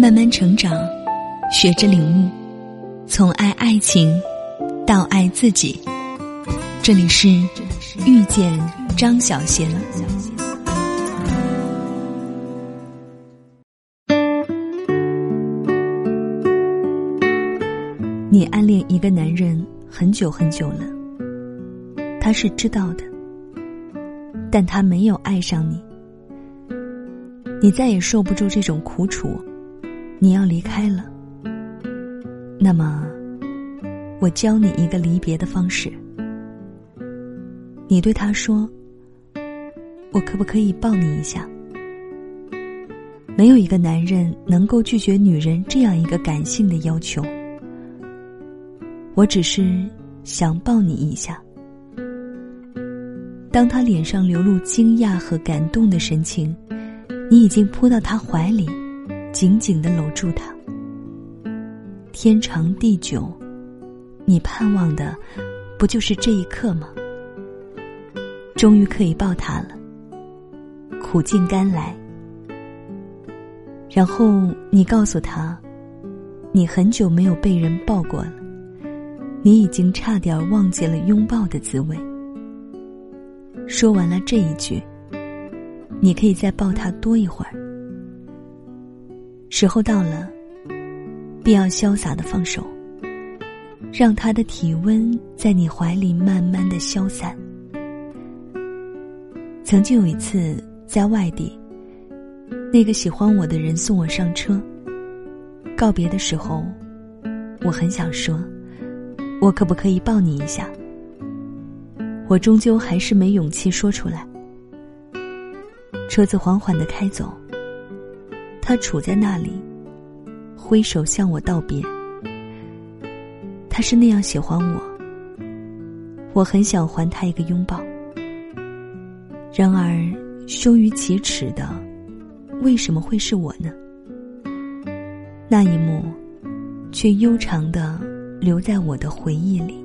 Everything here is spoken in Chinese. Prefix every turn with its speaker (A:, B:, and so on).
A: 慢慢成长，学着领悟，从爱爱情到爱自己。这里是遇见张小贤。你暗恋一个男人很久很久了，他是知道的，但他没有爱上你。你再也受不住这种苦楚，你要离开了。那么，我教你一个离别的方式。你对他说：“我可不可以抱你一下？”没有一个男人能够拒绝女人这样一个感性的要求。我只是想抱你一下。当他脸上流露惊讶和感动的神情。你已经扑到他怀里，紧紧的搂住他。天长地久，你盼望的不就是这一刻吗？终于可以抱他了，苦尽甘来。然后你告诉他，你很久没有被人抱过了，你已经差点忘记了拥抱的滋味。说完了这一句。你可以再抱他多一会儿。时候到了，必要潇洒的放手，让他的体温在你怀里慢慢的消散。曾经有一次在外地，那个喜欢我的人送我上车。告别的时候，我很想说，我可不可以抱你一下？我终究还是没勇气说出来。车子缓缓的开走，他杵在那里，挥手向我道别。他是那样喜欢我，我很想还他一个拥抱。然而，羞于启齿的，为什么会是我呢？那一幕，却悠长的留在我的回忆里。